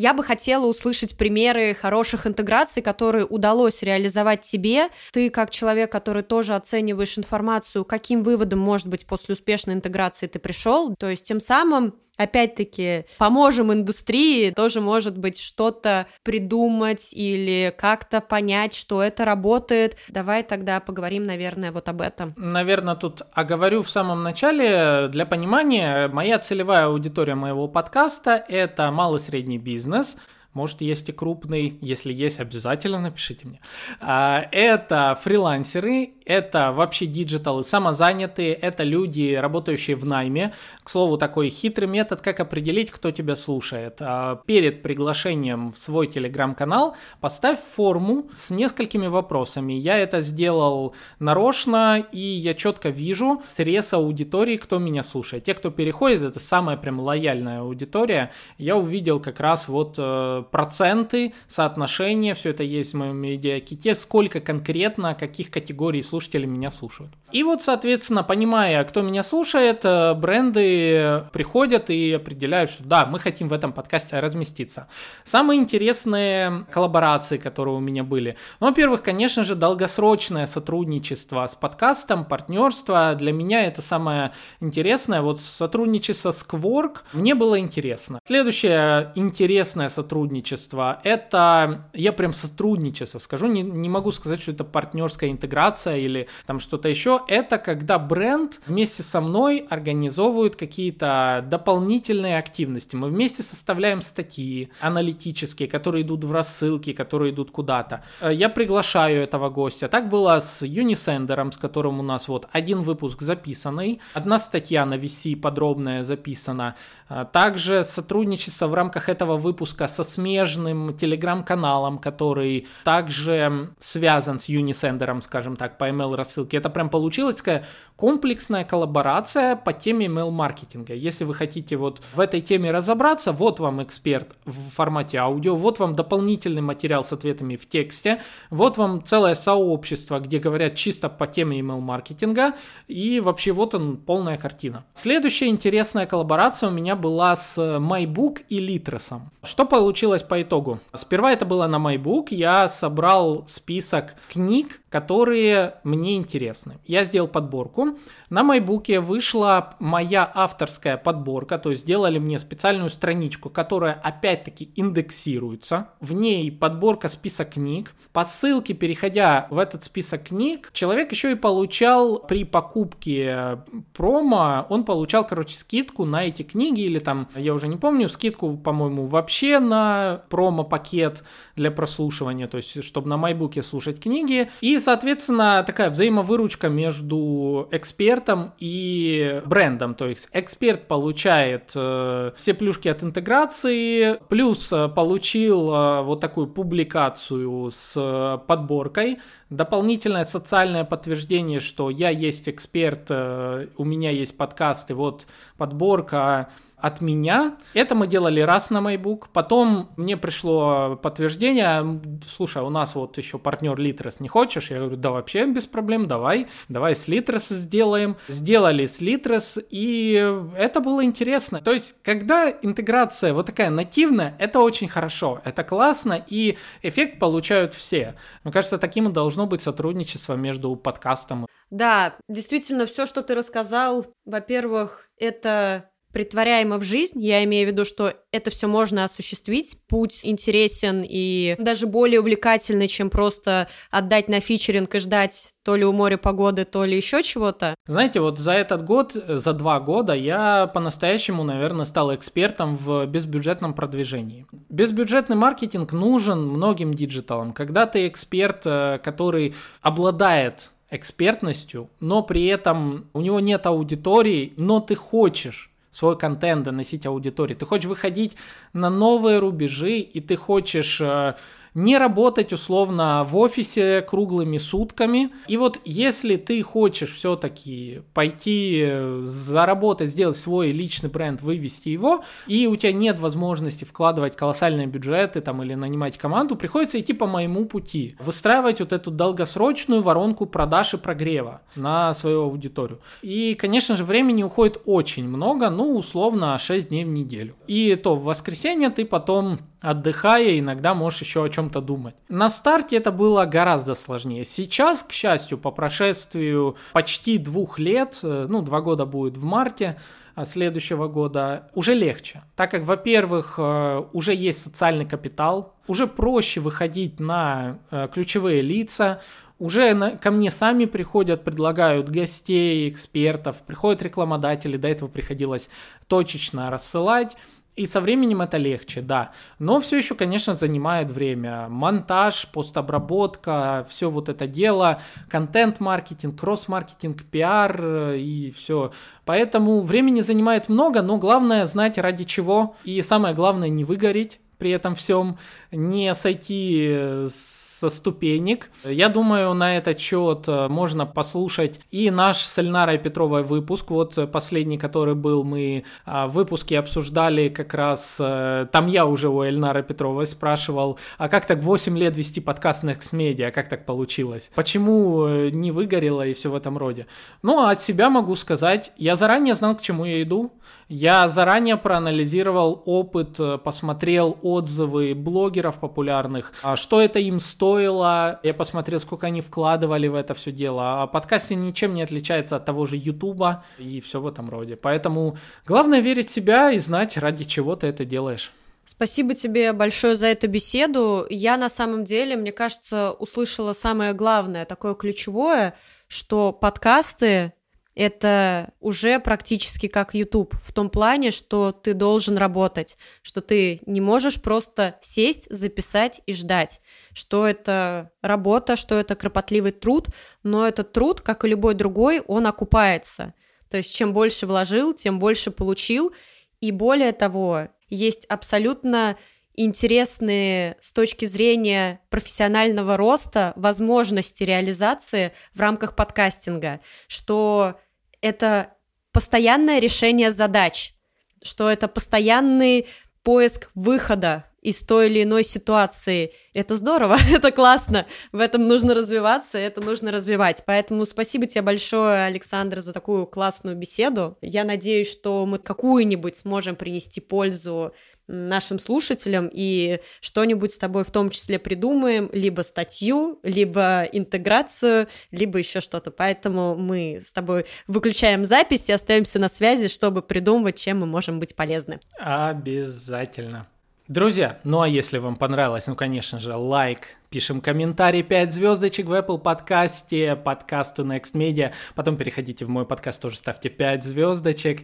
Я бы хотела услышать примеры хороших интеграций, которые удалось реализовать тебе. Ты, как человек, который тоже оцениваешь информацию, каким выводом, может быть, после успешной интеграции ты пришел. То есть тем самым опять-таки, поможем индустрии, тоже может быть что-то придумать или как-то понять, что это работает. Давай тогда поговорим, наверное, вот об этом. Наверное, тут оговорю в самом начале, для понимания, моя целевая аудитория моего подкаста – это малый-средний бизнес – может, есть и крупный. Если есть, обязательно напишите мне. А, это фрилансеры, это вообще диджиталы, самозанятые, это люди, работающие в найме. К слову, такой хитрый метод, как определить, кто тебя слушает. А, перед приглашением в свой телеграм-канал поставь форму с несколькими вопросами. Я это сделал нарочно, и я четко вижу срез аудитории, кто меня слушает. Те, кто переходит, это самая прям лояльная аудитория. Я увидел как раз вот э, проценты, соотношения, все это есть в моем медиаките, сколько конкретно, каких категорий слушателей меня слушают. И вот, соответственно, понимая, кто меня слушает, э, бренды приходят и определяют, что да, мы хотим в этом подкасте разместиться. Самые интересные коллаборации, которые у меня были. Ну, во-первых, конечно же, долгосрочное сотрудничество с подкастом, партнерство. Для меня это самое интересное. Вот сотрудничество с Quark мне было интересно. Следующее интересное сотрудничество, это я прям сотрудничество скажу, не, не могу сказать, что это партнерская интеграция или там что-то еще, это когда бренд вместе со мной организовывает какие-то дополнительные активности. Мы вместе составляем статьи аналитические, которые идут в рассылки, которые идут куда-то. Э, я приглашаю этого гостя. Так было с Юнисендером, с которым у нас вот один выпуск записанный, одна статья на VC подробная записана. Э, также сотрудничество в рамках этого выпуска со смежным телеграм-каналом, который также связан с Юнисендером, скажем так, по email рассылки. Это прям получилась такая комплексная коллаборация по теме email маркетинга. Если вы хотите вот в этой теме разобраться, вот вам эксперт в формате аудио, вот вам дополнительный материал с ответами в тексте, вот вам целое сообщество, где говорят чисто по теме email маркетинга, и вообще вот он полная картина. Следующая интересная коллаборация у меня была с MyBook и Litres. Что получилось по итогу? Сперва это было на MyBook, я собрал список книг, которые мне интересны. Я сделал подборку. На майбуке вышла моя авторская подборка, то есть сделали мне специальную страничку, которая опять-таки индексируется. В ней подборка список книг. По ссылке, переходя в этот список книг, человек еще и получал при покупке промо, он получал, короче, скидку на эти книги или там, я уже не помню, скидку, по-моему, вообще на промо-пакет для прослушивания, то есть чтобы на майбуке слушать книги. И соответственно, такая взаимовыручка между экспертом и брендом. То есть эксперт получает э, все плюшки от интеграции, плюс э, получил э, вот такую публикацию с э, подборкой, дополнительное социальное подтверждение, что я есть эксперт, э, у меня есть подкаст, и вот подборка от меня. Это мы делали раз на MyBook. Потом мне пришло подтверждение, слушай, у нас вот еще партнер Литрес, не хочешь? Я говорю, да вообще без проблем, давай, давай с Литрес сделаем. Сделали с Литрес, и это было интересно. То есть, когда интеграция вот такая нативная, это очень хорошо, это классно, и эффект получают все. Мне кажется, таким и должно быть сотрудничество между подкастом. Да, действительно, все, что ты рассказал, во-первых, это претворяемо в жизнь. Я имею в виду, что это все можно осуществить. Путь интересен и даже более увлекательный, чем просто отдать на фичеринг и ждать то ли у моря погоды, то ли еще чего-то. Знаете, вот за этот год, за два года я по-настоящему, наверное, стал экспертом в безбюджетном продвижении. Безбюджетный маркетинг нужен многим диджиталам. Когда ты эксперт, э, который обладает экспертностью, но при этом у него нет аудитории, но ты хочешь свой контент доносить аудитории. Ты хочешь выходить на новые рубежи, и ты хочешь э, не работать условно в офисе круглыми сутками. И вот если ты хочешь все-таки пойти заработать, сделать свой личный бренд, вывести его, и у тебя нет возможности вкладывать колоссальные бюджеты там или нанимать команду, приходится идти по моему пути. Выстраивать вот эту долгосрочную воронку продаж и прогрева на свою аудиторию. И, конечно же, времени уходит очень много, ну, условно, 6 дней в неделю. И то в воскресенье ты потом отдыхая, иногда можешь еще о чем-то думать. На старте это было гораздо сложнее. Сейчас, к счастью, по прошествию почти двух лет, э, ну, два года будет в марте, а следующего года уже легче, так как, во-первых, э, уже есть социальный капитал, уже проще выходить на э, ключевые лица, уже на, ко мне сами приходят, предлагают гостей, экспертов, приходят рекламодатели, до этого приходилось точечно рассылать. И со временем это легче, да. Но все еще, конечно, занимает время. Монтаж, постобработка, все вот это дело, контент-маркетинг, кросс-маркетинг, пиар э, и все. Поэтому времени занимает много, но главное знать ради чего. И самое главное не выгореть при этом всем, не сойти с со ступенек. Я думаю, на этот счет э, можно послушать и наш с Эльнарой Петровой выпуск, вот э, последний, который был, мы а, в выпуске обсуждали как раз, э, там я уже у Эльнары Петровой спрашивал, а как так 8 лет вести подкаст на X-Media, как так получилось? Почему не выгорело и все в этом роде? Ну, а от себя могу сказать, я заранее знал, к чему я иду, я заранее проанализировал опыт, посмотрел отзывы блогеров популярных, а что это им стоило. Я посмотрел, сколько они вкладывали в это все дело. А подкаст ничем не отличается от того же Ютуба и все в этом роде. Поэтому главное верить в себя и знать, ради чего ты это делаешь. Спасибо тебе большое за эту беседу. Я на самом деле, мне кажется, услышала самое главное, такое ключевое, что подкасты это уже практически как YouTube, в том плане, что ты должен работать, что ты не можешь просто сесть, записать и ждать, что это работа, что это кропотливый труд, но этот труд, как и любой другой, он окупается. То есть чем больше вложил, тем больше получил, и более того, есть абсолютно интересные с точки зрения профессионального роста возможности реализации в рамках подкастинга, что это постоянное решение задач, что это постоянный поиск выхода из той или иной ситуации. Это здорово, *laughs* это классно, в этом нужно развиваться, это нужно развивать. Поэтому спасибо тебе большое, Александр, за такую классную беседу. Я надеюсь, что мы какую-нибудь сможем принести пользу нашим слушателям и что-нибудь с тобой в том числе придумаем, либо статью, либо интеграцию, либо еще что-то. Поэтому мы с тобой выключаем запись и остаемся на связи, чтобы придумывать, чем мы можем быть полезны. Обязательно. Друзья, ну а если вам понравилось, ну, конечно же, лайк, пишем комментарий, 5 звездочек в Apple подкасте, подкасту Next Media, потом переходите в мой подкаст, тоже ставьте 5 звездочек.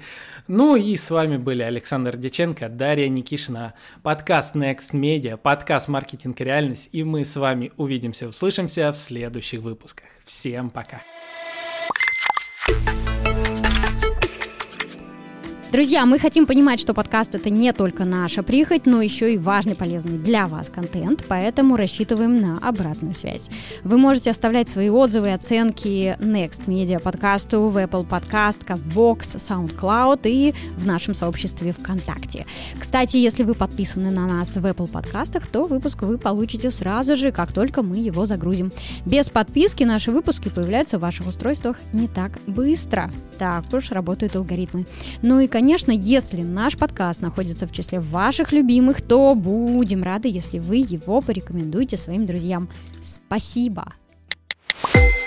Ну и с вами были Александр Деченко, Дарья Никишина, подкаст Next Media, подкаст «Маркетинг и реальность», и мы с вами увидимся, услышимся в следующих выпусках. Всем пока! Друзья, мы хотим понимать, что подкаст это не только наша прихоть, но еще и важный, полезный для вас контент, поэтому рассчитываем на обратную связь. Вы можете оставлять свои отзывы и оценки Next Media подкасту в Apple Podcast, CastBox, SoundCloud и в нашем сообществе ВКонтакте. Кстати, если вы подписаны на нас в Apple подкастах, то выпуск вы получите сразу же, как только мы его загрузим. Без подписки наши выпуски появляются в ваших устройствах не так быстро. Так уж работают алгоритмы. Ну и, конечно, Конечно, если наш подкаст находится в числе ваших любимых, то будем рады, если вы его порекомендуете своим друзьям. Спасибо! Спасибо.